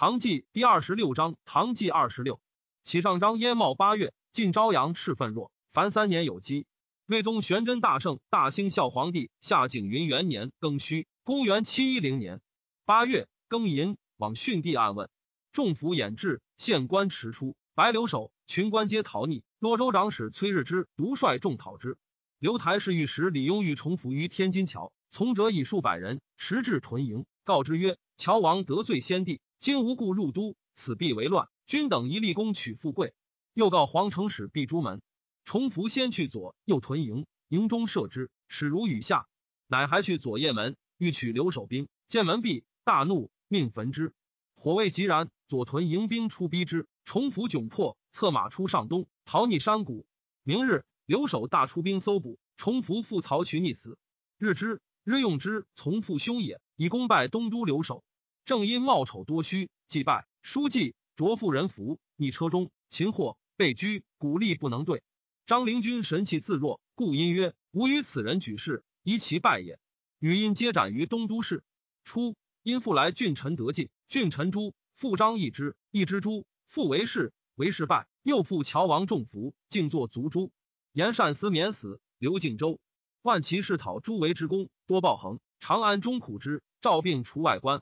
唐纪第二十六章，唐纪二十六，启上章燕茂八月，晋朝阳赤愤弱，凡三年有基。魏宗玄真大圣，大兴孝皇帝夏景云元年庚戌，公元七一零年八月庚寅，往训帝暗问，众府掩至，县官迟出，白留守，群官皆逃匿。洛州长史崔日之独率众讨之。刘台是御史李庸欲重伏于天津桥，从者以数百人持至屯营，告之曰：乔王得罪先帝。今无故入都，此必为乱。君等一立功取富贵。又告皇城使闭朱门。重福先去左右屯营，营中射之，始如雨下。乃还去左掖门，欲取留守兵，见门闭，大怒，命焚之。火未及燃，左屯营兵出逼之，重福窘迫，策马出上东，逃匿山谷。明日，留守大出兵搜捕，重福复曹渠溺死。日之，日用之从父兄也，以功败东都留守。正因貌丑多虚，祭拜书记着妇人服，逆车中擒获被拘，鼓励不能对。张灵君神气自若，故因曰：“吾与此人举事，宜其败也。”语音皆斩于东都市。初，因复来郡臣得进，郡臣诛，复张易之，易之诛，复为氏，为氏败，又复乔王重服，竟作族诛。言善思免死，刘敬州万骑士讨诸为之功，多报恒。长安中苦之，赵病除外官。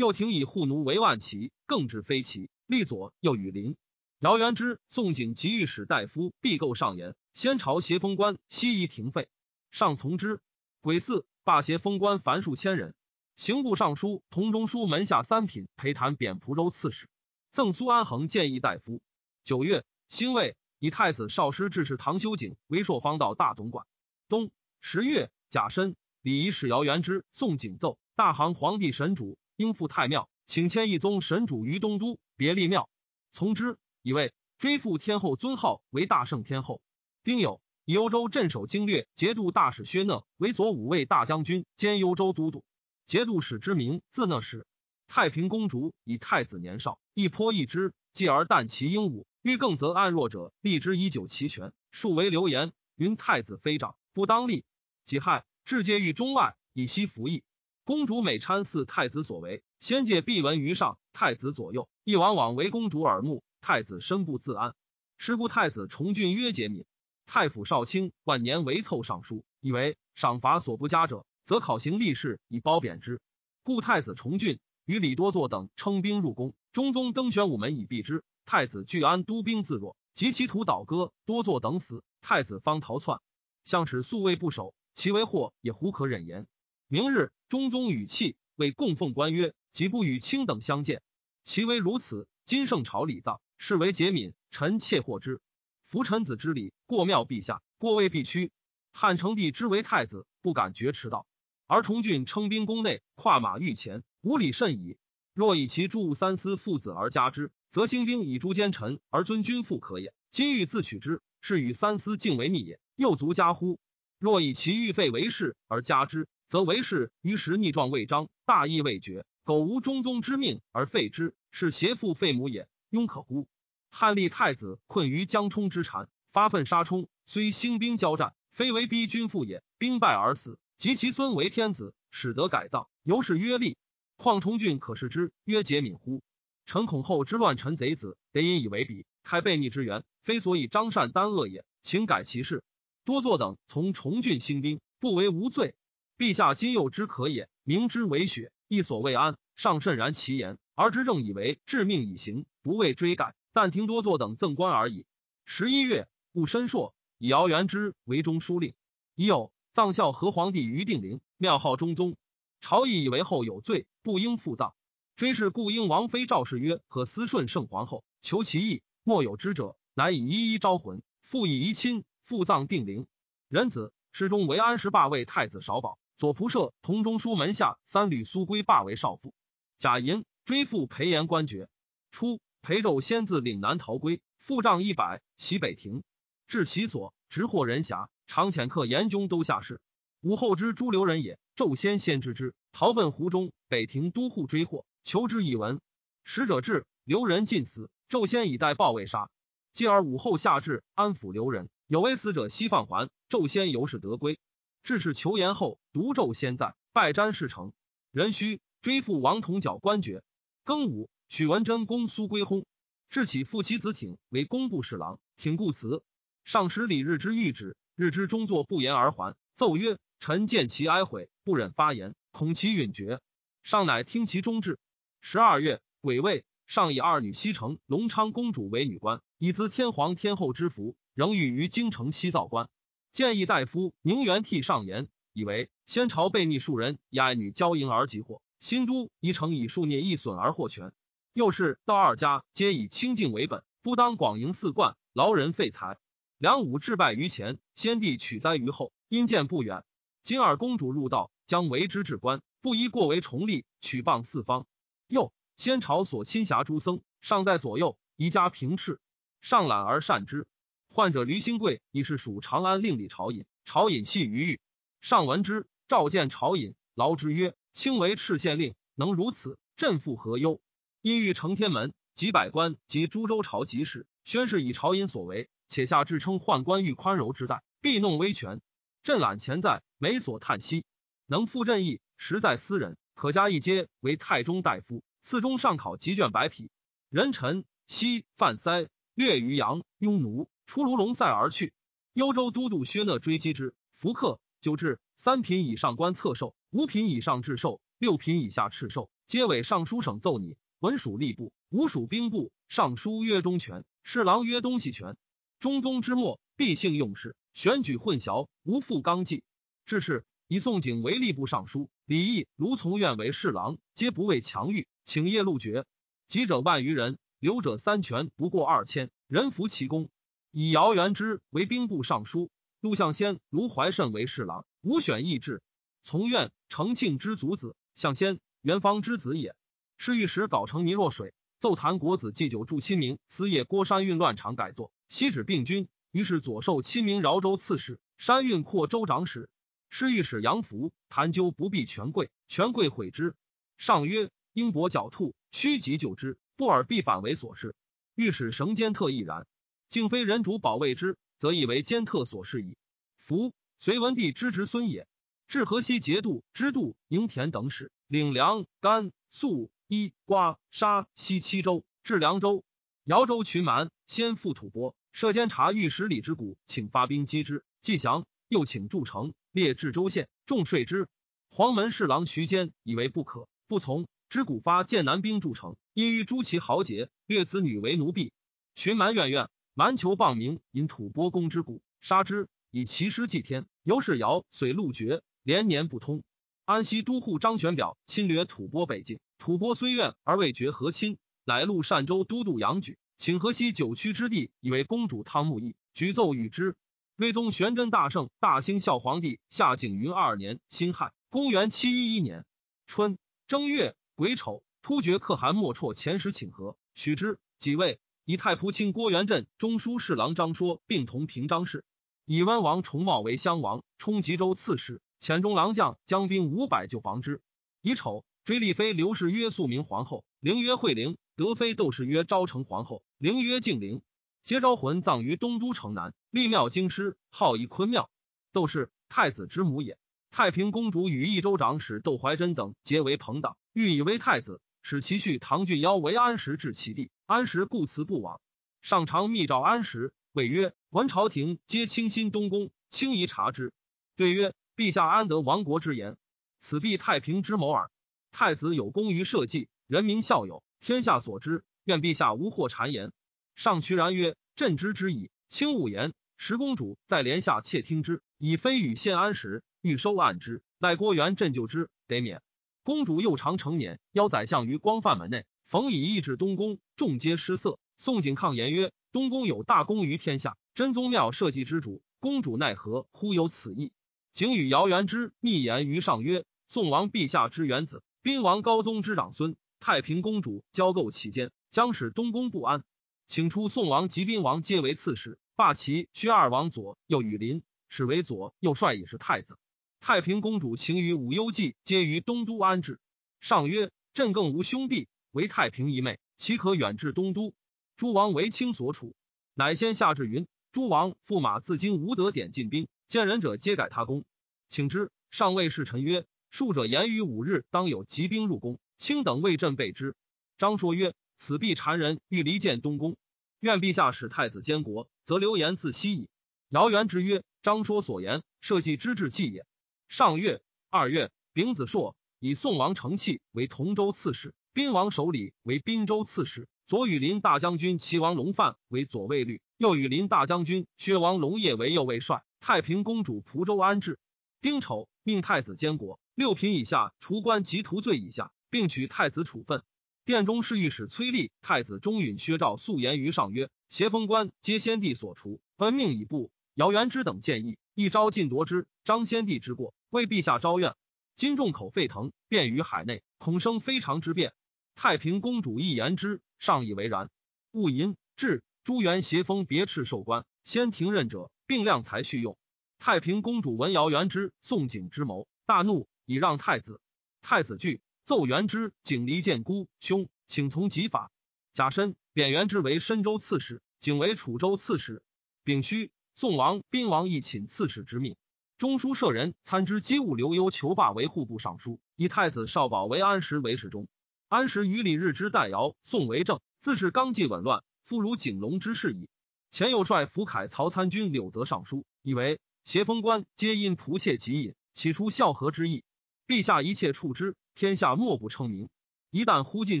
又廷以护奴为万骑，更置飞骑。立左右羽林。姚元之、宋景及御史大夫必构上言：先朝协封官西夷停废，上从之。癸巳，罢协封官凡数千人。刑部尚书同中书门下三品陪谈贬蒲州刺史。赠苏安衡建议大夫。九月，兴魏以太子少师致仕唐修景为朔方道大总管。冬十月，甲申，礼仪使姚元之、宋景奏大行皇帝神主。应赴太庙，请迁一宗神主于东都别立庙，从之。以为追复天后尊号为大圣天后。丁酉，以幽州镇守经略节度大使薛讷为左武卫大将军兼幽州都督。节度使之名字讷使。太平公主以太子年少，一颇易之，继而啖其英武。欲更则暗弱者，立之以久齐全。数为流言，云太子非长，不当立。己亥，至皆于中外，以息服役。公主每参祀太子所为，先借必闻于上。太子左右亦往往为公主耳目。太子身不自安，是故太子崇俊曰节敏。太府少卿万年为凑尚书，以为赏罚所不加者，则考行立事以褒贬之。故太子崇俊与李多作等称兵入宫，中宗登玄武门以避之。太子聚安督兵自若，及其徒倒戈，多作等死，太子方逃窜。相使素未不守，其为祸也，胡可忍言？明日，中宗语气为供奉官曰：“即不与卿等相见。”其为如此。今圣朝礼葬，是为节敏，臣妾获之。夫臣子之礼，过庙陛下，过位必屈。汉成帝之为太子，不敢绝迟道。而崇俊称兵宫内，跨马御前，无礼甚矣。若以其诸三司父子而加之，则兴兵以诛奸臣而尊君父可也。今欲自取之，是与三司敬为逆也，又足加乎？若以其欲废为事而加之。则为是于时逆状未彰，大义未决，苟无中宗之命而废之，是邪父废母也，庸可乎？汉立太子困于江冲之缠，发愤杀冲，虽兴兵交战，非为逼君父也，兵败而死，及其孙为天子，使得改葬，由是曰立。况崇俊可视之，曰节敏乎？臣恐后之乱臣贼子，得引以为比，开悖逆之源，非所以张善单恶也，请改其事。多作等从崇俊兴兵，不为无罪。陛下今又之可也，明之为雪，亦所未安，尚甚然其言，而执政以为致命以行，不为追改，但听多作等赠官而已。十一月，戊申朔，以姚元之为中书令。已有葬孝和皇帝于定陵，庙号中宗。朝议以为后有罪，不应复葬。追谥故应王妃赵氏曰：“可思顺圣皇后，求其意，莫有之者，乃以一一招魂，复以遗亲，复葬定陵。仁子诗中为安石霸位太子少保。”左仆射同中书门下三吕苏归罢为少傅。贾银追父裴延官爵。初，裴胄先自岭南逃归，复仗一百，袭北庭，至其所，直获人辖，常遣客严军都下士。武后之诸留人也，纣先先知之，逃奔湖中。北庭都护追获，求之以闻。使者至，留人尽死。纣先以待报未杀。继而武后下至，安抚留人，有为死者悉放还。纣先由是得归。致仕求言后，独纣先在，拜瞻事成。壬戌，追复王同角官爵。庚午，许文贞公苏归薨，至起父其子挺为工部侍郎，挺故辞。上使李日之谕旨，日之终作不言而还，奏曰：“臣见其哀悔，不忍发言，恐其允绝。”上乃听其中志。十二月，癸未，上以二女西城隆昌公主为女官，以资天皇天后之福，仍寓于京城西造官。建议大夫宁元替上言，以为先朝被逆数人，以爱女交迎而及祸。新都宜城以数孽易损而获全。又是道二家皆以清净为本，不当广营四冠，劳人费财。梁武致败于前，先帝取灾于后，因见不远。今二公主入道，将为之至官，不宜过为重利，取谤四方。又先朝所亲辖诸僧，尚在左右，宜加平斥，上览而善之。患者吕兴贵已是属长安令李朝尹，朝尹系于狱。上闻之，召见朝尹，劳之曰：“卿为赤县令，能如此，朕复何忧？”因欲承天门，及百官及诸州朝集事，宣示以朝尹所为。且下至称宦官欲宽柔之待，必弄威权。朕览前在，每所叹息。能复朕意，实在私人，可加一阶为太中大夫。次中上考集卷百匹。人臣西范塞略于阳庸奴出卢龙塞而去。幽州都督薛讷追击之，伏克九至，三品以上官侧授，五品以上制授，六品以下敕授，皆委尚书省奏拟。文属吏部，武属兵部。尚书曰中权，侍郎曰东西权。中宗之末，必性用事，选举混淆，无复纲纪。至是，以宋景为吏部尚书，李毅、卢从愿为侍郎，皆不畏强欲，请业禄爵。籍者万余人，留者三权不过二千，人服其功。以姚元之为兵部尚书，陆象先、卢怀慎为侍郎，无选议制。从愿，承庆之族子，象先，元方之子也。是御史搞成泥若水，奏弹国子祭酒祝亲民，司业郭山运乱场改作。西指病君，于是左授亲民饶州刺史，山运扩州长史。侍御史杨福谈究不避权贵，权贵悔之。上曰：英伯狡兔，趋吉救之，不尔必反为所事。御史绳间特亦然。竟非人主保卫之，则以为监特所事矣。福隋文帝之侄孙也。至河西节度知度营田等使，领粮甘粟衣瓜沙西七州，至凉州。姚州群蛮，先赴吐蕃。设监察御史李之谷，请发兵击之，既降，又请筑城，列至州县，重税之。黄门侍郎徐坚以为不可，不从。之谷发剑南兵筑城，因于诸其豪杰，掠子女为奴婢。群蛮怨怨，蛮求谤名，引吐蕃攻之故，杀之，以其师祭天。由是尧遂路绝，连年不通。安西都护张玄表侵略吐蕃北境，吐蕃虽怨而未决和亲，乃录善州都督杨举。请河西九曲之地，以为公主汤沐邑，举奏与之。睿宗玄真大圣大兴孝皇帝下景云二年辛亥，公元七一一年春正月癸丑，突厥可汗莫绰遣使请和，许之。几位以太仆卿郭元振、中书侍郎张说并同平章事。以温王重茂为襄王，充吉州刺史，遣中郎将将兵五百救防之。乙丑，追立妃刘氏曰肃明皇后，陵曰惠陵。德妃窦氏曰昭成皇后，陵曰敬陵，皆昭魂葬于东都城南，立庙京师，号以坤庙。窦氏太子之母也。太平公主与益州长史窦怀真等结为朋党，欲以为太子，使其婿唐俊邀为安石至其地。安石故辞不往。上常密召安石，谓曰：“闻朝廷皆倾心东宫，轻宜察之。”对曰：“陛下安得亡国之言？此必太平之谋耳。太子有功于社稷，人民效友。”天下所知，愿陛下无惑谗言。上渠然曰：“朕知之矣。”卿勿言。十公主在帘下窃听之，以非与献安时，欲收案之。赖郭元朕救之，得免。公主又常成年，邀宰相于光范门内，逢以义至东宫，众皆失色。宋景抗言曰：“东宫有大功于天下，真宗庙社稷之主，公主奈何忽有此意？”景与姚元之密言于上曰：“宋王陛下之元子，宾王高宗之长孙。”太平公主交构其间，将使东宫不安，请出宋王及宾王皆为刺史，罢其薛二王左右羽林，使为左右帅，以是太子。太平公主请与武幽忌皆于东都安置。上曰：“朕更无兄弟，唯太平一妹，岂可远至东都？诸王为卿所处，乃先下至云：诸王驸马自今无得点进兵，见人者皆改他功，请之。上谓侍臣曰：数者言于五日当有急兵入宫。卿等为朕备之。张说曰：“此必谗人，欲离间东宫。愿陛下使太子监国，则流言自息矣。姚元之曰：“张说所言，社稷之至计也。”上月、二月，丙子朔，以宋王承器为同州刺史，宾王守礼为滨州刺史，左羽林大将军齐王龙范为左卫律，右羽林大将军薛王龙业为右卫帅。太平公主蒲州安置。丁丑，命太子监国，六品以下除官及徒罪以下，并取太子处分。殿中侍御史崔立、太子中允、薛兆素言于上曰：“协封官皆先帝所除，恩命已布。姚元之等建议，一朝尽夺之，张先帝之过，为陛下招怨。今众口沸腾，便于海内，恐生非常之变。太平公主亦言之，尚以为然。戊寅，至朱元协封别敕授官，先停任者，并量才续用。”太平公主闻姚元之、宋景之谋，大怒，以让太子。太子惧，奏元之、景离见孤兄，请从己法。甲申贬元之为深州刺史，景为楚州刺史。丙戌，宋王、宾王亦请刺史之命。中书舍人参知机务刘幽求罢为户部尚书，以太子少保为安石为侍中。安石与李日之代尧、宋为政，自是纲纪紊乱，复如景龙之事矣。前又率福凯曹参军柳泽尚书，以为。协封官皆因仆妾疾引，起初孝和之意。陛下一切处之，天下莫不称名。一旦忽尽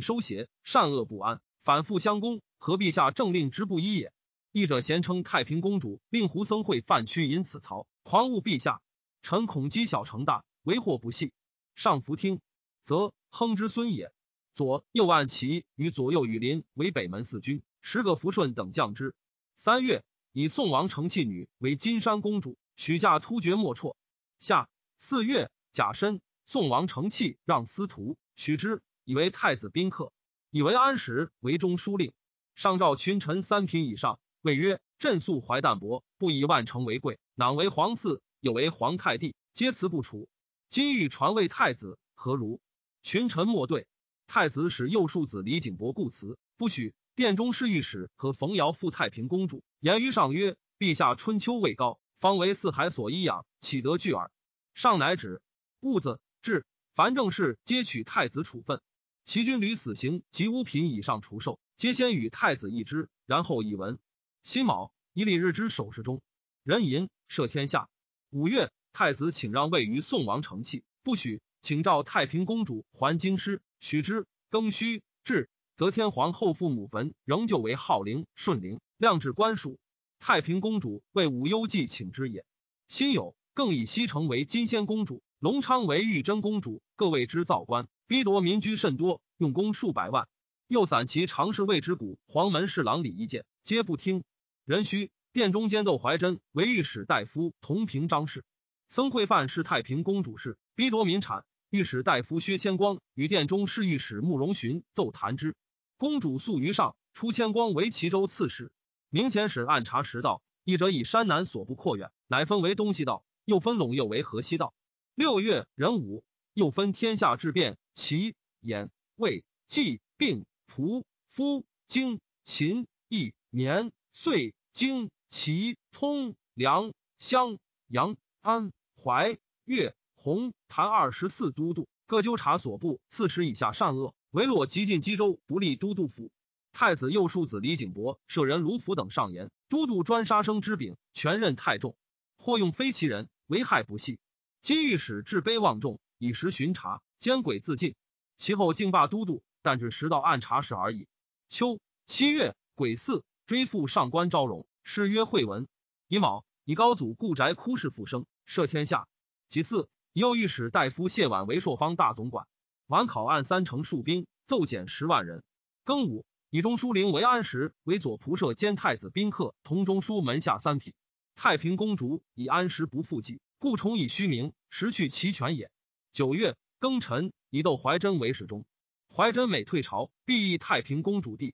收邪，善恶不安，反复相攻，何陛下政令之不一也？译者咸称太平公主，令胡僧会犯屈引此曹，狂误陛下。臣恐积小成大，为祸不细。上弗听，则亨之孙也。左右按齐与左右羽林为北门四军，十个福顺等将之。三月，以宋王承器女为金山公主。许嫁突厥莫辍。下四月，甲申，宋王承器让司徒许之，以为太子宾客，以为安石为中书令。上诏群臣三品以上，谓曰：“朕素怀淡泊，不以万乘为贵，囊为皇嗣，有为皇太帝，皆辞不除。今欲传位太子，何如？”群臣莫对。太子使右庶子李景伯故辞，不许。殿中侍御史和冯瑶复太平公主言于上曰：“陛下春秋未高。”方为四海所依养，岂得拒耳？上乃止。戊子至，凡政事皆取太子处分。其军屡死刑及五品以上除授，皆先与太子议之，然后以闻。辛卯，以礼日之首侍中，人淫摄天下。五月，太子请让位于宋王承器，不许，请召太平公主还京师，许之。庚戌至，则天皇后父母坟仍旧为号陵、顺陵，量至官署。太平公主为武幽记请之也。辛酉，更以西城为金仙公主，隆昌为玉贞公主，各为之造官，逼夺民居甚多，用功数百万。又散其常侍卫之谷，黄门侍郎李一见，皆不听。壬戌，殿中监窦怀真为御史大夫同平章事。僧会范是太平公主事，逼夺民产。御史大夫薛谦光与殿中侍御史慕容询奏弹之。公主诉于上，出千光为齐州刺史。明前使暗查实道，一者以山南所不扩远，乃分为东西道；又分陇右为河西道。六月壬午，又分天下之变，齐、兖、魏、冀、并、蒲、夫、荆、秦、益、绵、遂、京、齐、通、梁、襄、阳、安、淮、越、洪、谭二十四都督，各纠察所部，四十以下善恶，唯落极尽冀州，不立都督府。太子右庶子李景伯舍人卢福等上言，都督专杀生之柄，权任太重，或用非其人，危害不细。今御史至卑望重，以时巡查，奸诡自尽。其后竟罢都督，但至时到按察使而已。秋七月癸巳，追父上官昭容，谥曰惠文。乙卯，以高祖故宅哭氏复生，赦天下。其次，右御史大夫谢婉为朔方大总管，晚考案三成戍兵，奏减十万人。庚午。以中书令为安石为左仆射兼太子宾客，同中书门下三品。太平公主以安石不复计，故重以虚名，实去其权也。九月庚辰，以窦怀真为侍中。怀真每退朝，必议太平公主弟。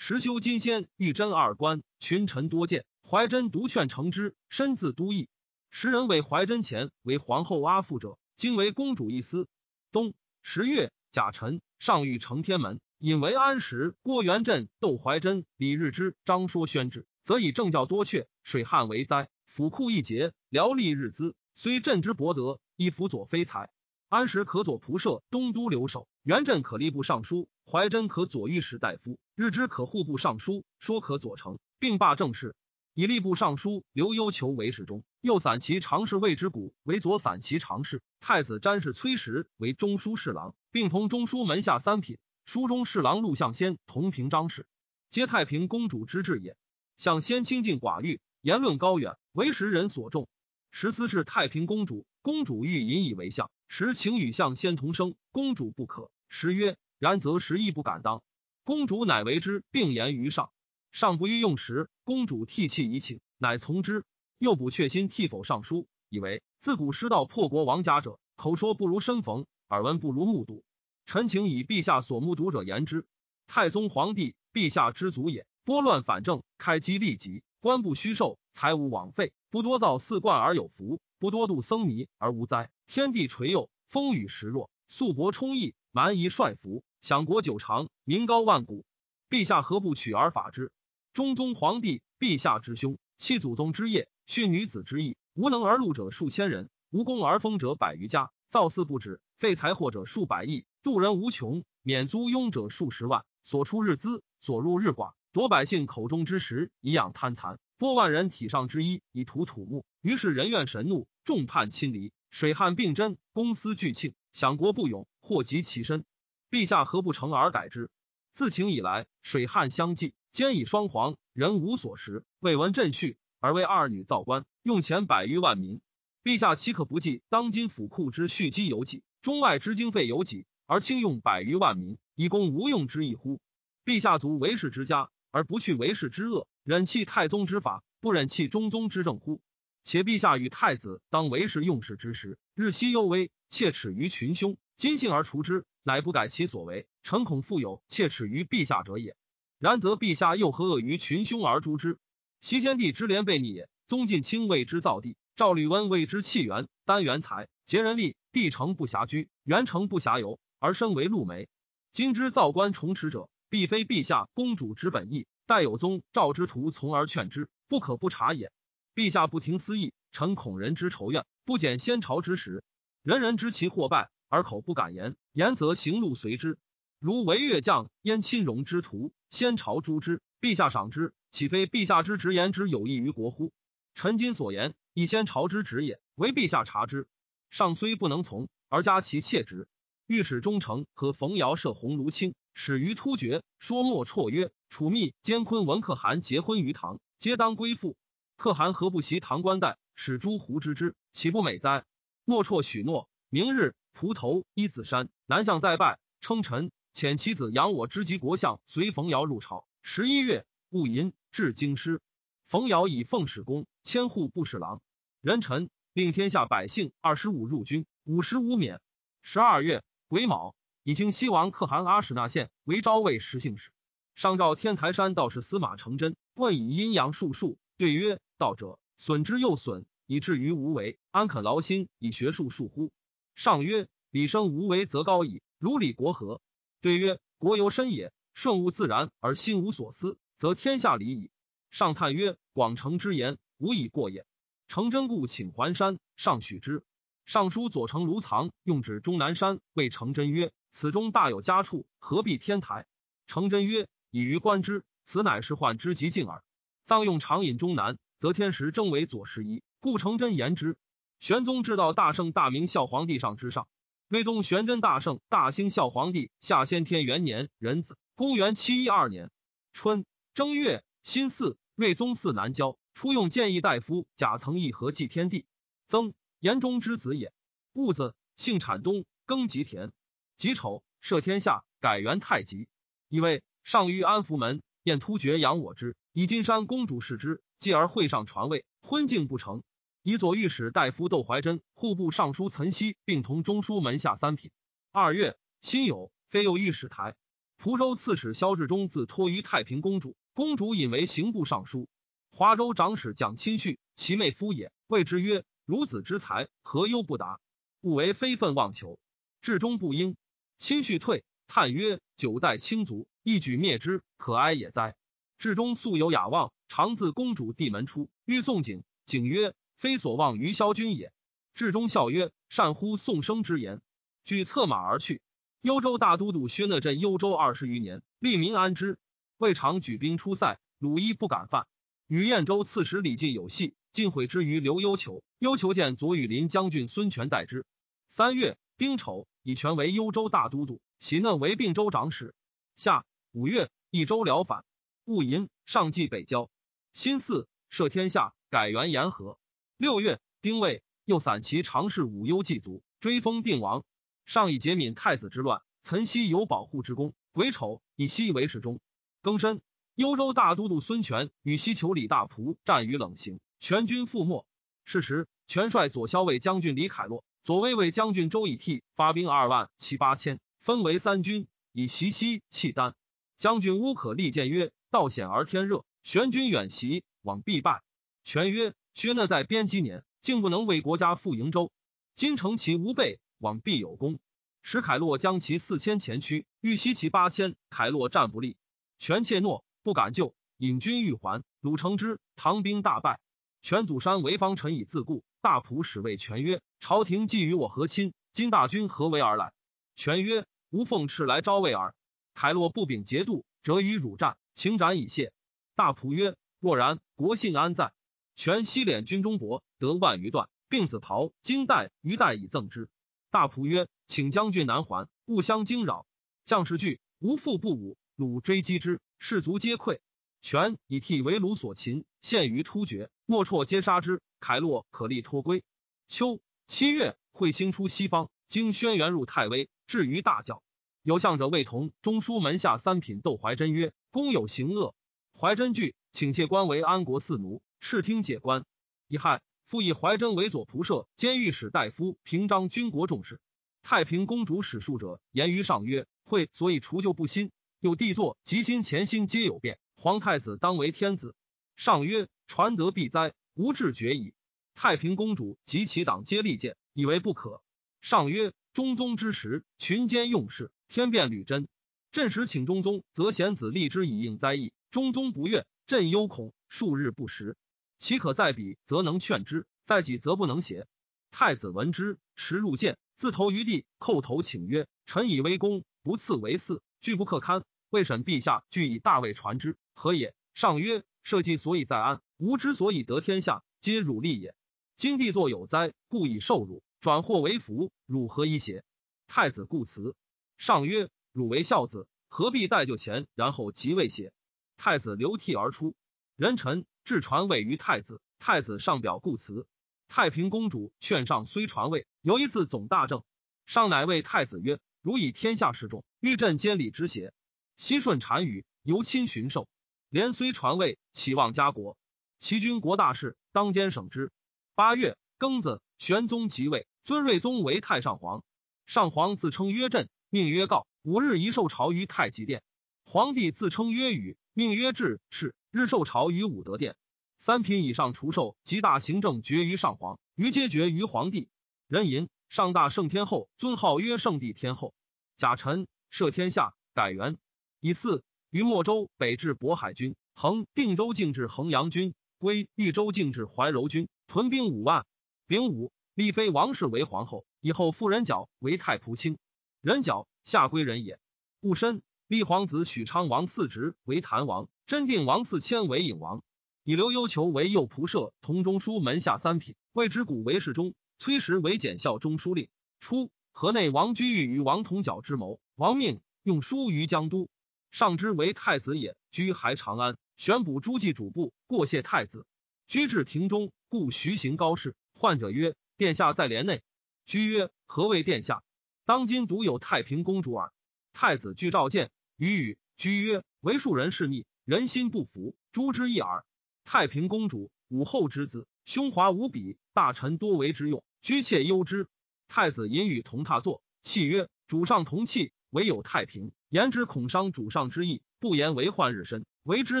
时修金仙、玉贞二官，群臣多见。怀真独劝承之，身自都邑。时人为怀真前为皇后阿父者，今为公主一司。冬十月甲辰，上谕承天门。引为安石、郭元振、窦怀真、李日之、张说宣之，则以政教多阙，水旱为灾，府库一竭，辽吏日资。虽朕之博德，亦辅佐非才。安石可左仆射、东都留守，元镇可吏部尚书，怀真可左御史大夫，日之可户部尚书，说可左丞，并罢政事。以吏部尚书刘幽求为侍中，右散骑常侍魏之古为左散骑常侍，太子詹事崔实为中书侍郎，并同中书门下三品。书中侍郎陆象先同平章事，皆太平公主之志也。向先清净寡欲，言论高远，为时人所重。时思是太平公主，公主欲引以为相，时请与相先同生，公主不可。时曰：然则时亦不敢当。公主乃为之，并言于上。上不欲用时，公主涕泣以请，乃从之。又补确心替否上书，以为自古失道破国亡家者，口说不如身逢，耳闻不如目睹。臣请以陛下所目睹者言之。太宗皇帝，陛下之祖也。拨乱反正，开基立极，官不虚受，财无枉费，不多造寺观而有福，不多度僧尼而无灾。天地垂佑，风雨时弱，素帛充溢，蛮夷率服，享国久长，民高万古。陛下何不取而法之？中宗皇帝，陛下之兄，弃祖宗之业，训女子之义，无能而禄者数千人，无功而封者百余家，造寺不止，废财货者数百亿，度人无穷，免租庸者数十万，所出日资，所入日寡，夺百姓口中之食，以养贪残，剥万人体上之衣，以图土木。于是人怨神怒，众叛亲离，水旱并真，公私俱庆，享国不永，祸及其身。陛下何不成而改之？自秦以来，水旱相继。兼以双黄，人无所食，未闻朕序，而为二女造官，用钱百余万民。陛下岂可不计当今府库之蓄积有几，中外之经费有几，而轻用百余万民，以供无用之意乎？陛下足为士之家，而不去为士之恶，忍弃太宗之法，不忍弃中宗之政乎？且陛下与太子当为士用事之时，日夕忧危，切齿于群凶，今幸而除之，乃不改其所为，臣恐复有切齿于陛下者也。然则陛下又何恶于群凶而诛之？袭先帝之连被逆也。宗近卿为之造地，赵吕温为之弃元，丹元才，竭人力，帝城不暇居，元城不暇游，而身为陆梅。今之造官重持者，必非陛下公主之本意。待有宗赵之徒从而劝之，不可不察也。陛下不听私议，臣恐人之仇怨，不减先朝之时。人人知其祸败，而口不敢言，言则行路随之。如为越将燕亲戎之徒。先朝诛之，陛下赏之，岂非陛下之直言之有益于国乎？臣今所言，以先朝之职也，唯陛下察之。上虽不能从，而加其切职。御史中丞和冯尧设鸿胪卿，始于突厥，说莫绰曰：楚密、监昆文可汗结婚于唐，皆当归附。可汗何不袭唐官带，使诸胡知之，岂不美哉？莫绰许诺，明日蒲头一子山南向再拜，称臣。遣其子养我之及国相随冯尧入朝。十一月戊寅，至京师。冯尧以奉使公，千户部侍郎。人臣令天下百姓二十五入军，五十五免。十二月癸卯，以清西王可汗阿史那县为昭魏实姓氏。上诏天台山道士司马承真，问以阴阳术数，对曰：道者损之又损，以至于无为，安肯劳心以学术术乎？上曰：礼生无为则高矣，如礼国何？对曰：国由身也，顺物自然而心无所思，则天下理矣。上叹曰：广成之言，无以过也。成真故请还山，上许之。尚书左丞卢藏用指终南山，谓成真曰：此中大有佳处，何必天台？成真曰：以于观之，此乃是患之极境耳。当用常引终南，则天时征为左十一，故成真言之。玄宗至道大圣大明孝皇帝上之上。睿宗玄真大圣大兴孝皇帝下先天元年壬子，公元七一二年春正月辛巳，睿宗嗣南郊，初用建议大夫贾曾义和祭天地。曾言中之子也。戊子，姓产东，耕吉田。己丑，赦天下，改元太极。以为上谕安福门，燕突厥养我之，以金山公主视之，继而会上传位，婚敬不成。以左御史大夫窦怀真、户部尚书岑熙并同中书门下三品。二月，辛酉，非右御史台。蒲州刺史萧志忠自托于太平公主，公主引为刑部尚书。华州长史蒋钦绪，其妹夫也，谓之曰：“孺子之才，何忧不达？勿为非分妄求。”至忠不应。钦绪退，叹曰：“九代清族，一举灭之，可哀也哉！”至中素有雅望，常自公主地门出，欲送景，景曰。非所望于萧君也。至中笑曰：“善乎宋生之言。”举策马而去。幽州大都督薛讷镇幽州二十余年，利民安之。未尝举兵出塞，鲁伊不敢犯。与燕州刺史李进有隙，尽毁之于刘幽求。幽求见左羽林将军孙权代之。三月丁丑，以权为幽州大都督，喜讷为并州长史。夏五月，益州辽反。戊寅，上祭北郊。辛巳，赦天下，改元延和。六月丁未，又散其常侍武幽祭卒，追封定王。上以节闵太子之乱，岑溪有保护之功。癸丑，以西为侍中。庚申，幽州大都督孙权与西求李大仆战于冷行，全军覆没。是时，权率左骁卫将军李凯洛、左卫卫将军周以替发兵二万七八千，分为三军，以袭西契丹。将军乌可立谏曰：“道险而天热，玄军远袭，往必败。”权曰：“薛讷在边积年，竟不能为国家复营州。今乘其无备，往必有功。”使凯洛将其四千前驱，欲袭其八千，凯洛战不利。权怯懦，不敢救，引军欲还。鲁成之，唐兵大败。权祖山为方臣以自固。大仆使谓权曰：“朝廷既与我和亲，今大军何为而来？”权曰：“吾奉敕来招魏耳。”凯洛不秉节度，折于汝战，请斩以谢。大仆曰：“若然，国信安在？”权西敛军中帛，得万余段，并子袍、金带、鱼带以赠之。大仆曰：“请将军南还，勿相惊扰。”将士惧，无复不武。鲁追击之，士卒皆溃。权以替为鲁所擒，陷于突厥，莫绰皆杀之。凯洛可立托归。秋七月，彗星出西方，经轩辕入太微，至于大教。有相者谓同中书门下三品窦怀真曰：“公有行恶。”怀真惧，请谢官为安国寺奴，视听解官。乙亥，复以怀真为左仆射、兼御史大夫，平章军国重事。太平公主史述者言于上曰：“会所以除旧不新。”有帝作，吉心前心皆有变。皇太子当为天子。上曰：传德必哉，无志绝矣。太平公主及其党皆力谏，以为不可。上曰：中宗之时，群奸用事，天变屡真。朕时请中宗，则贤子立之以应灾异。中宗不悦，朕忧恐数日不食。岂可再比，则能劝之；再己，则不能写。太子闻之，持入见，自投于地，叩头请曰：臣以为公，不赐为嗣。拒不可堪，未审陛下俱以大位传之，何也？上曰：社稷所以在安，吾之所以得天下，皆汝立也。今帝作有灾，故以受辱，转祸为福，汝何以邪？太子故辞。上曰：汝为孝子，何必待就前，然后即位邪？太子流涕而出。人臣至传位于太子，太子上表故辞。太平公主劝上虽传位，犹一字总大政。上乃谓太子曰。汝以天下示众，欲朕监理之邪？西顺单于，由亲巡狩，连虽传位，岂望家国。其军国大事，当兼省之。八月庚子，玄宗即位，尊睿宗为太上皇。上皇自称曰朕，命曰告。五日一受朝于太极殿。皇帝自称曰宇，命曰至，是日受朝于武德殿。三品以上除授及大行政决于上皇，于皆决于皇帝。人吟。上大圣天后，尊号曰圣帝天后。甲辰，赦天下，改元。乙巳，于莫州北至渤海军，衡定州境至衡阳军，归豫州境至怀柔军，屯兵五万。丙午，立妃王氏为皇后，以后妇人角为太仆卿。人角下归人也。戊申，立皇子许昌王嗣侄为谭王，真定王嗣谦为颖王，以刘幽求为右仆射，同中书门下三品，魏之古为侍中。崔实为检校中书令。初，河内王居遇于王同角之谋，王命用书于江都，上之为太子也。居还长安，选补诸暨主簿，过谢太子。居至庭中，故徐行高士。患者曰：“殿下在帘内。”居曰：“何谓殿下？当今独有太平公主耳。”太子具召见，与语。居曰：“为庶人事逆，人心不服，诛之一耳。太平公主，武后之子，胸华无比，大臣多为之用。”居妾忧之，太子引与同榻坐，泣曰：“主上同泣，唯有太平。言之恐伤主上之意，不言为患日深，为之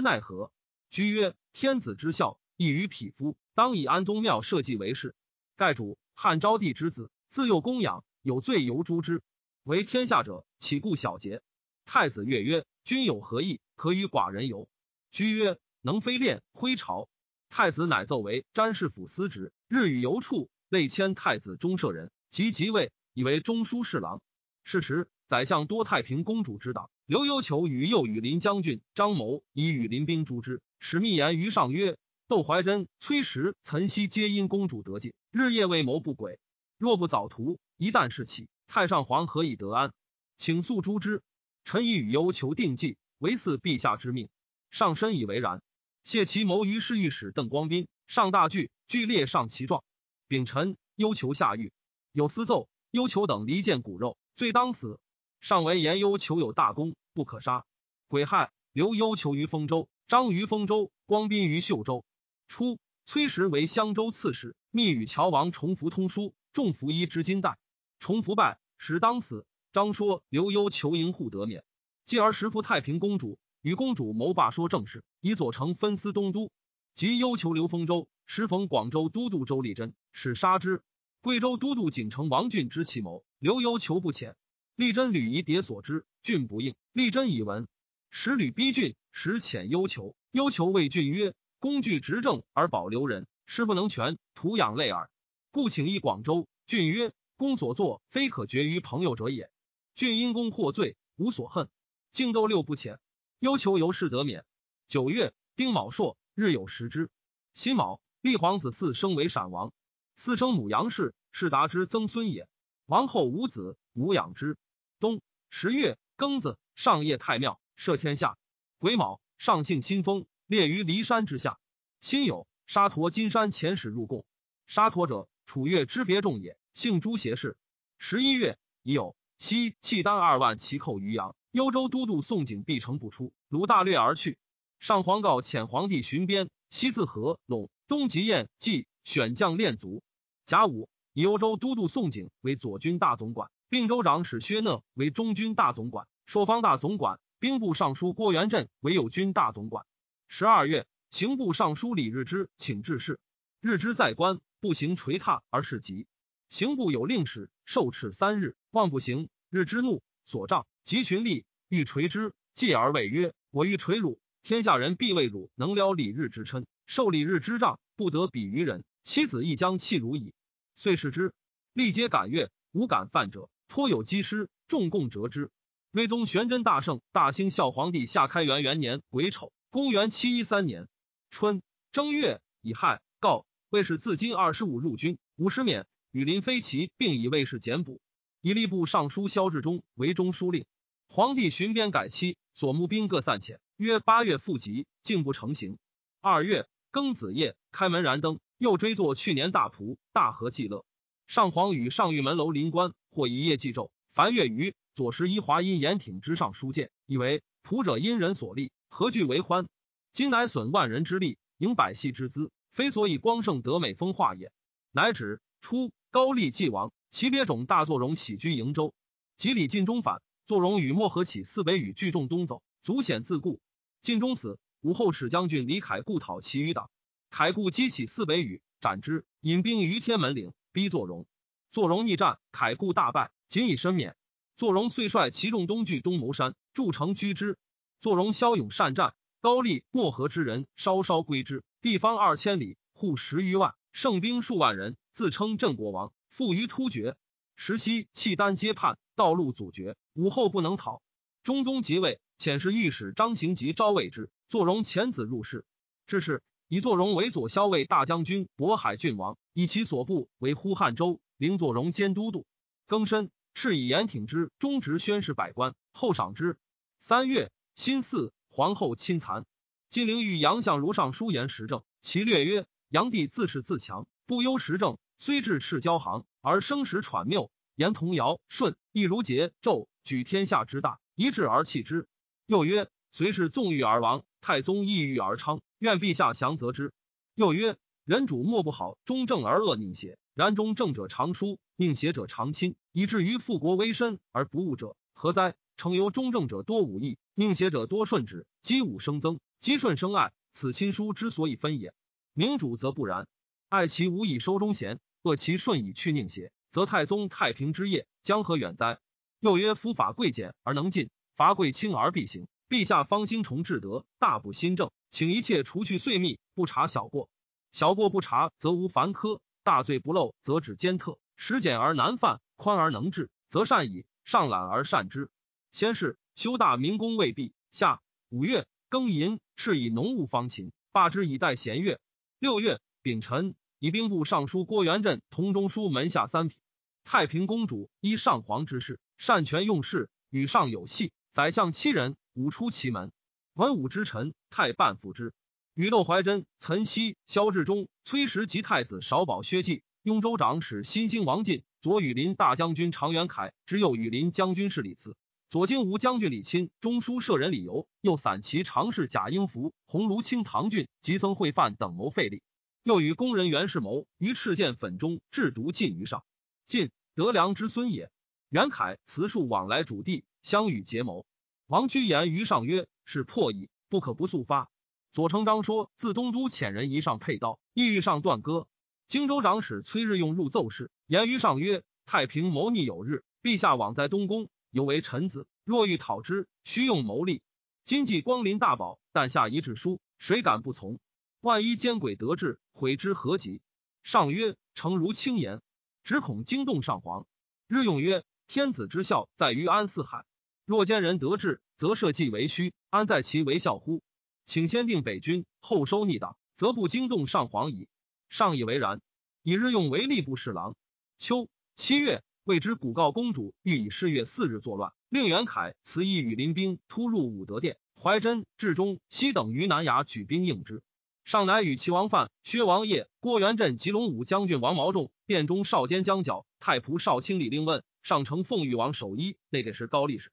奈何？”居曰：“天子之孝，异于匹夫，当以安宗庙社稷为事。盖主汉昭帝之子，自幼供养，有罪犹诛之。为天下者，岂顾小节？”太子悦曰：“君有何意？可与寡人游。”居曰：“能飞练挥朝。”太子乃奏为詹事府司职，日与游处。累迁太子中舍人，及即位，以为中书侍郎。是时，宰相多太平公主之党刘幽求与右羽林将军张谋以羽林兵诛之，使密言于上曰：“窦怀真、崔实、岑熙皆因公主得进，日夜为谋不轨。若不早图，一旦事起，太上皇何以得安？请速诛之。”臣以与幽求定计，唯赐陛下之命。上深以为然。谢其谋于侍御史邓光斌，上大惧，据列上其状。秉臣幽求下狱，有私奏，幽求等离间骨肉。罪当死。上为言忧求有大功，不可杀。癸亥，留幽求于丰州，张于丰州，光斌于秀州。初，崔实为襄州刺史，密与乔王重福通书，重服衣之金带。重福败，使当死。张说刘幽求营护得免。继而时服太平公主，与公主谋罢说政事，以左丞分司东都。及幽求刘丰州，时逢广州都督周立贞，使杀之。贵州都督锦城王俊知其谋。刘幽求不遣，立真屡疑迭所之，俊不应。立真以闻，使吕逼郡，使遣幽求。幽求谓俊曰：“公据执政而保留人，师不能全，徒养累耳。故请诣广州。”俊曰：“公所作，非可绝于朋友者也。”郡因公获罪，无所恨。敬斗六不遣，忧求由是得免。九月，丁卯朔，日有食之。辛卯，立皇子嗣生为陕王。嗣生母杨氏，是达之曾孙也。王后无子，无养之。冬十月庚子，上谒太庙，赦天下。癸卯，上幸新丰，列于骊山之下。辛酉，沙陀金山遣使入贡。沙陀者，楚越之别众也，姓朱邪氏。十一月已有西契丹二万骑寇于阳，幽州都督宋景必城不出，鲁大略而去。上皇告遣皇帝巡边，西自河陇，东及燕冀，选将练卒。甲午。以幽州都督宋景为左军大总管，并州长史薛讷为中军大总管，朔方大总管，兵部尚书郭元振为右军大总管。十二月，刑部尚书李日之请致仕，日之在官，不行垂榻而是疾。刑部有令史受斥三日，望不行，日之怒，所杖及群吏欲垂之，继而谓曰：“我欲垂汝，天下人必为汝能撩李日之嗔，受李日之杖，不得比于人。妻子亦将弃汝矣。”遂视之，历皆感悦，无敢犯者，颇有积师，众共折之。睿宗玄真大圣大兴孝皇帝下开元元年癸丑，公元七一三年春正月乙亥，告卫士自今二十五入军，五十免。与林飞骑并以卫士简补，以吏部尚书萧志忠为中书令。皇帝巡边改期，所募兵各散遣。约八月复集，竟不成行。二月庚子夜，开门燃灯。又追作去年大仆，大和祭乐。上皇与上御门楼临官，或一夜祭昼。凡月余，左拾遗华阴严挺之上书谏，以为仆者因人所立，何惧为欢？今乃损万人之力，迎百戏之资，非所以光盛德美风化也。乃止。初，高丽继王，其别种大作荣起居瀛州。及礼晋中反，作荣与莫和起四北与聚众东走，足显自固。晋中死，武后使将军李凯故讨其余党。凯固激起四北羽，斩之，引兵于天门岭，逼作荣。作荣逆战，凯固大败，仅以身免。作荣遂率其众东据东牟山，筑城居之。作荣骁勇善战，高丽漠河之人稍稍归之。地方二千里，户十余万，胜兵数万人，自称镇国王。富于突厥，时期契丹皆叛，道路阻绝，武后不能讨。中宗即位，遣侍御史张行吉招慰之。作荣遣子入仕，至是。以作荣为左骁卫大将军、渤海郡王，以其所部为呼汉州，领作荣兼都督。庚申，敕以严挺之中直宣誓百官，后赏之。三月，辛巳，皇后亲残。金陵与杨相如上书言时政，其略曰：杨帝自恃自强，不忧时政，虽至赤交行，而生时喘谬。言童尧舜亦如桀纣，举天下之大，一致而弃之。又曰：随是纵欲而亡，太宗抑郁而昌。愿陛下详则之。又曰：人主莫不好，忠正而恶佞邪？然忠正者常疏，佞邪者常亲，以至于富国威身而不务者，何哉？诚由忠正者多武艺，佞邪者多顺之，积武生增，积顺生爱，此亲疏之所以分也。明主则不然，爱其无以收忠贤，恶其顺以去佞邪，则太宗太平之业将何远哉？又曰：夫法贵简而能进，罚贵轻而必行。陛下方兴崇至德，大补新政。请一切除去罪密，不查小过。小过不查，则无凡苛；大罪不漏，则止奸特。实简而难犯，宽而能治，则善矣；上懒而善之。先是，修大明宫未毕。夏五月，庚寅，敕以农务方勤，罢之以待闲月。六月丙辰，以兵部尚书郭元振同中书门下三品。太平公主依上皇之事，善权用事，与上有隙。宰相七人，五出其门。文武之臣，太半附之。与窦怀真、岑熙、萧志忠、崔实及太子少保薛稷、雍州长史新兴王进、左羽林大将军常元凯、之右羽林将军是李次、左京吴将军李钦、中书舍人李由、右散骑常侍贾英福、鸿胪卿唐俊及曾会范等谋废立。又与宫人袁世谋于赤剑粉中制毒尽于上。晋德良之孙也。袁凯辞数往来主地，相与结谋。王居言于上曰：“是破矣，不可不速发。”左承章说：“自东都遣人移上佩刀，意欲上断戈。”荆州长史崔日用入奏事，言于上曰：“太平谋逆有日，陛下往在东宫，犹为臣子，若欲讨之，须用谋力。今既光临大宝，但下一致书，谁敢不从？万一奸诡得志，悔之何及？”上曰：“诚如轻言，只恐惊动上皇。”日用曰：“天子之孝在于安四海，若奸人得志，则社稷为虚，安在其为孝乎？”请先定北军，后收逆党，则不惊动上皇矣。上以为然。以日用为吏部侍郎。秋七月，谓之古告公主欲以是月四日作乱，令袁凯辞意与林兵突入武德殿。怀真、至中、西等于南衙举兵应之。上乃与齐王范、薛王业、郭元振及龙武将军王毛仲、殿中少监江角、太仆少卿李令问上承奉御王守一，那给是高力士。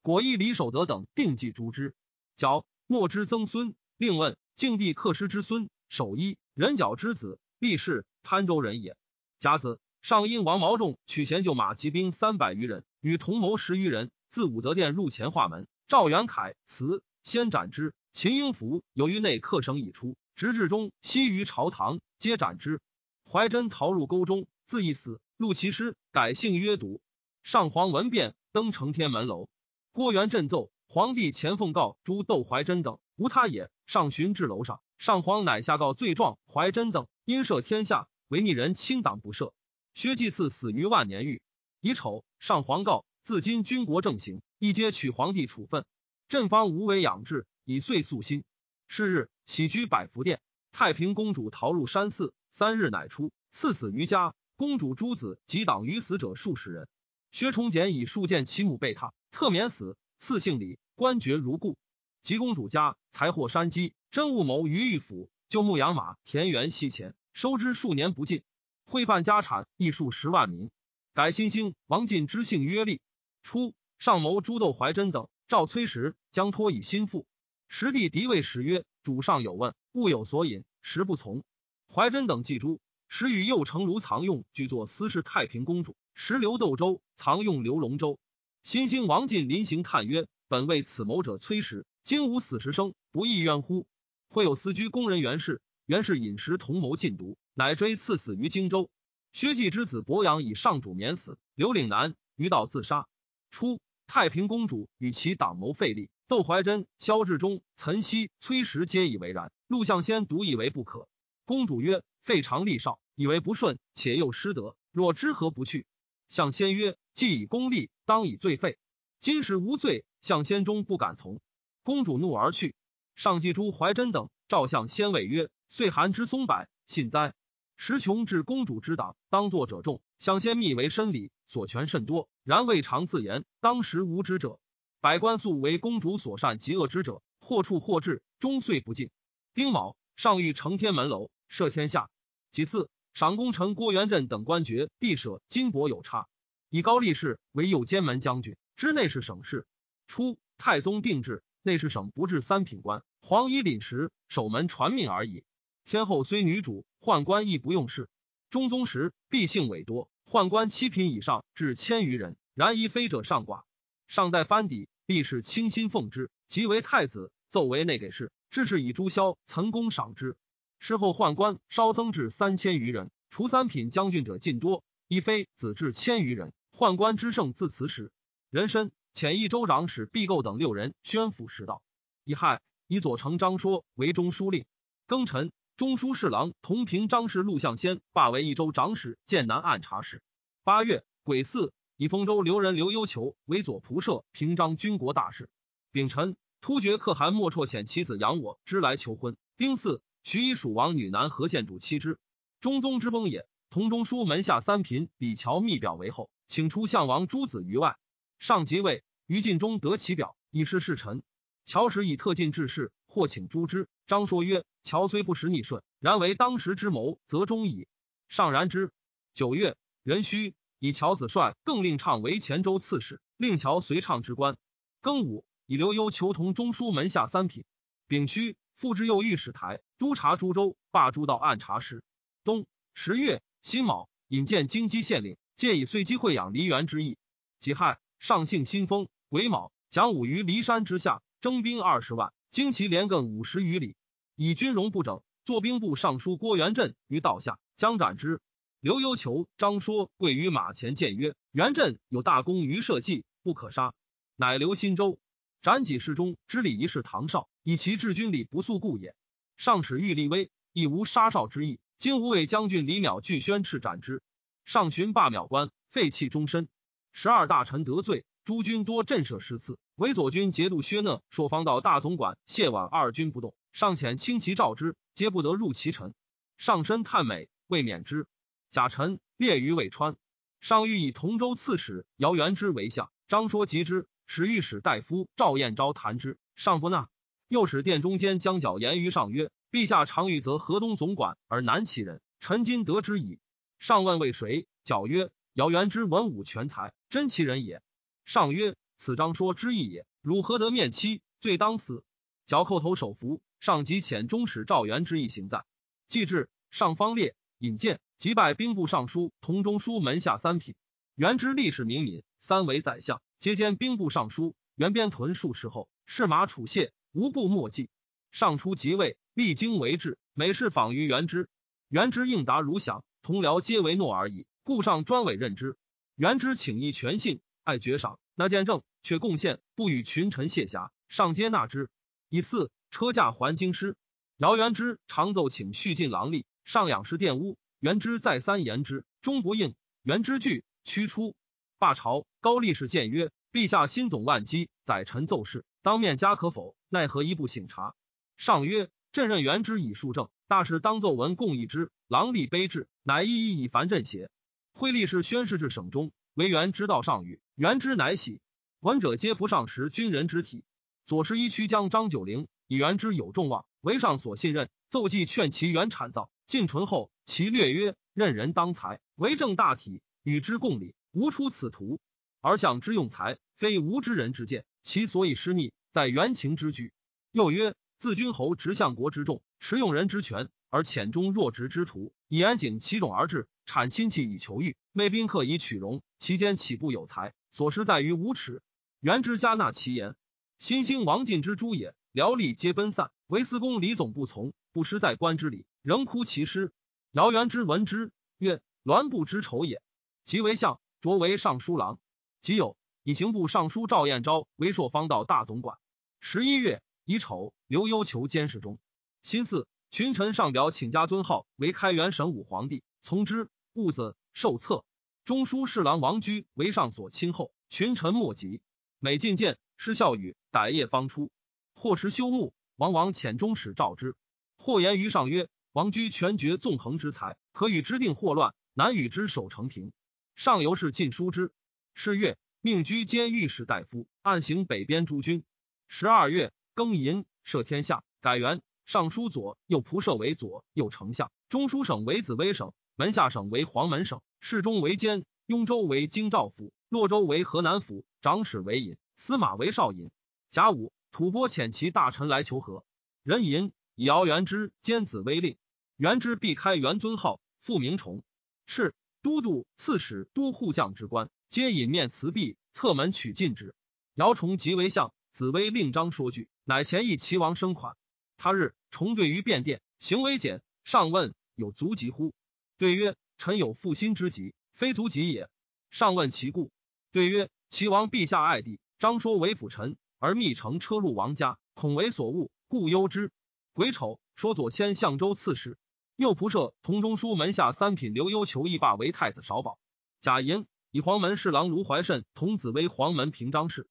果依李守德等定计诛之。角。莫之曾孙，令问敬帝克师之孙，守一人角之子，立氏潘州人也。甲子，上因王毛仲取贤救马骑兵三百余人，与同谋十余人，自武德殿入前化门。赵元凯辞，先斩之。秦英福由于内客省已出，直至中西于朝堂，皆斩之。怀真逃入沟中，自缢死。录其师，改姓曰笃。上皇闻变，登承天门楼。郭元振奏。皇帝前奉告诸窦怀真等无他也，上寻至楼上，上皇乃下告罪状怀真等因赦天下，为逆人亲党不赦。薛继嗣死于万年狱。乙丑，上皇告自今军国正行，一皆取皇帝处分。朕方无为养志，以遂肃心。是日，起居百福殿。太平公主逃入山寺，三日乃出，赐死于家。公主诸子及党于死者数十人。薛崇简以数见其母被榻，特免死。赐姓李，官爵如故。及公主家财货山积，真务谋于御府，就牧养马，田园息钱，收之数年不尽。会犯家产亦数十万民。改新兴王进之姓曰立。初，上谋朱窦怀真等，赵崔实将托以心腹。实帝敌位时曰：“主上有问，物有所引，实不从。”怀真等记诸，时与右丞卢藏用俱作司事太平公主，时刘窦州，藏用刘龙州。新兴王进临行叹曰：“本为此谋者崔实，今无死时生，不亦冤乎？”会有私居宫人袁氏，袁氏饮食同谋禁毒，乃追赐死于荆州。薛稷之子伯阳以上主免死，刘岭南于道自杀。初，太平公主与其党谋废立，窦怀真、萧志忠、岑熙、崔实皆以为然，陆象先独以为不可。公主曰：“废长立少，以为不顺，且又失德，若知何不去？”相先曰：“既以功立。”当以罪废，今时无罪，向先终不敢从。公主怒而去。上记诸怀真等，召相先谓曰：“岁寒之松柏，信哉？时穷至公主之党，当作者众。相先密为深礼，所权甚多，然未尝自言。当时无知者，百官素为公主所善极恶之者，或处或治，终岁不尽。丁卯，上谕承天门楼，赦天下。其次，赏功臣郭元振等官爵，地舍金帛有差。”以高力士为右监门将军，知内侍省事。初，太宗定制，内侍省不至三品官，黄衣领时守门传命而已。天后虽女主，宦官亦不用事。中宗时，必姓委多，宦官七品以上至千余人，然一非者上寡。尚在藩邸，必是倾心奉之，即为太子，奏为内给事，致是以朱萧岑公赏之。事后宦官稍增至三千余人，除三品将军者尽多，亦非子至千余人。宦官之盛自此始，人参遣益州长史毕构等六人宣抚时道。乙亥，以左丞张说为中书令。庚辰，中书侍郎同平张氏陆象先罢为益州长史、剑南按察使。八月，癸巳，以丰州留人刘幽求为左仆射、平章军国大事。丙辰，突厥可汗莫绰遣其子养我之来求婚。丁巳，许以蜀王女男何献主妻之。中宗之崩也。同中书门下三嫔李乔密表为后，请出相王诸子于外。上即位，于晋中得其表，以示侍臣。乔使以特进致仕，或请诛之。张说曰：“乔虽不识逆顺，然为当时之谋，则忠矣。”上然之。九月，壬戌，以乔子帅更令畅为前州刺史，令乔随畅之官。庚午，以刘幽求同中书门下三品。丙戌，复之右御史台，督察诸州，罢诸道按察使。冬十月。辛卯，引荐京畿县令，借以遂机会养梨园之意。己亥，上幸新丰。癸卯，蒋武于骊山之下，征兵二十万，旌旗连亘五十余里，以军容不整。坐兵部尚书郭元振于道下，将斩之。刘幽求、张说跪于马前谏曰：“元振有大功于社稷，不可杀。”乃留新州。斩己事中之礼仪是唐少，以其治军礼不肃故也。上使欲立威，亦无杀少之意。今吴魏将军李邈拒宣斥斩之，上寻罢邈官，废弃终身。十二大臣得罪，诸军多震慑失次。为左军节度薛讷、朔方道大总管谢婉二军不动，上遣轻骑召之，皆不得入其臣。上身叹美，未免之。甲辰，列于渭川。上欲以同州刺史姚元之为相，张说及之，使御史大夫赵彦昭谈之，上不纳。又使殿中间将角言于上曰。陛下常欲择河东总管而难其人，臣今得之矣。上问为谁？矫曰：姚元之文武全才，真其人也。上曰：此张说之意也。汝何得面妻？罪当死。矫叩头首服。上即遣中使赵元之意行在。既至，上方列引荐，即拜兵部尚书同中书门下三品。元之历史明敏，三为宰相，皆兼兵部尚书。元边屯数十后，是马楚谢，无不莫记。上初即位。历经为治，每事访于元之，元之应答如响，同僚皆为诺而已。故上专委任之。元之请义全信，爱爵赏，那见政，却贡献，不与群臣谢侠，上皆纳之。以四车驾还京师。姚元之常奏请续进郎吏，上养师玷污，元之再三言之，终不应。元之惧，驱出。罢朝。高力士谏曰：“陛下心总万机，宰臣奏事，当面加可否？奈何一不省察？”上曰。朕任元之以数正，大事当奏文共议之。郎吏卑至，乃一一以烦朕邪？惠力士宣誓至省中，为元之道上语，元之乃喜。闻者皆服上时军人之体。左师一曲将张九龄以元之有众望，为上所信任，奏计劝其元产造。晋醇后，其略曰：任人当才，为政大体，与之共理，无出此途。而想之用才，非无知人之见。其所以失逆，在元情之举。又曰。自君侯执相国之重，持用人之权，而浅中弱直之徒，以安景其种而治，产亲戚以求欲，媚宾客以取荣，其间岂不有才？所失在于无耻。元之加纳其言，新兴王进之诛也。僚吏皆奔散，唯司公李总不从，不失在官之礼，仍哭其师。姚元之闻之，曰：“栾布之仇也。”即为相，擢为尚书郎。即有以刑部尚书赵彦昭为朔方道大总管。十一月。乙丑，刘幽求监视中。辛巳，群臣上表请加尊号为开元神武皇帝，从之。戊子，受册。中书侍郎王居为上所亲厚，群臣莫及。每进谏，失笑语，歹夜方出。或时休沐，王王遣中使召之。或言于上曰：“王居权绝纵横之才，可与之定祸乱，难与之守成平。”上游是晋书之。是月，命居兼御史大夫，按行北边诸军。十二月。庚寅，赦天下，改元。尚书左右仆射为左右丞相，中书省为紫微省，门下省为黄门省，侍中为监，雍州为京兆府，洛州为河南府，长史为尹，司马为少尹。甲午，吐蕃遣其大臣来求和。人尹以姚元之兼紫微令，元之避开元尊号，复名崇。是都督、刺史、都护将之官，皆引面辞璧，侧门取进之。姚崇即为相。紫薇令张说句，乃前议齐王生款。他日重对于便殿，行为简。上问有足疾乎？对曰：臣有负心之疾，非足疾也。上问其故，对曰：齐王陛下爱弟，张说为辅臣，而密乘车入王家，恐为所误，故忧之。癸丑，说左迁相州刺史，右仆射同中书门下三品刘幽求义罢为太子少保。贾寅，以黄门侍郎卢怀慎童子为黄门平章事。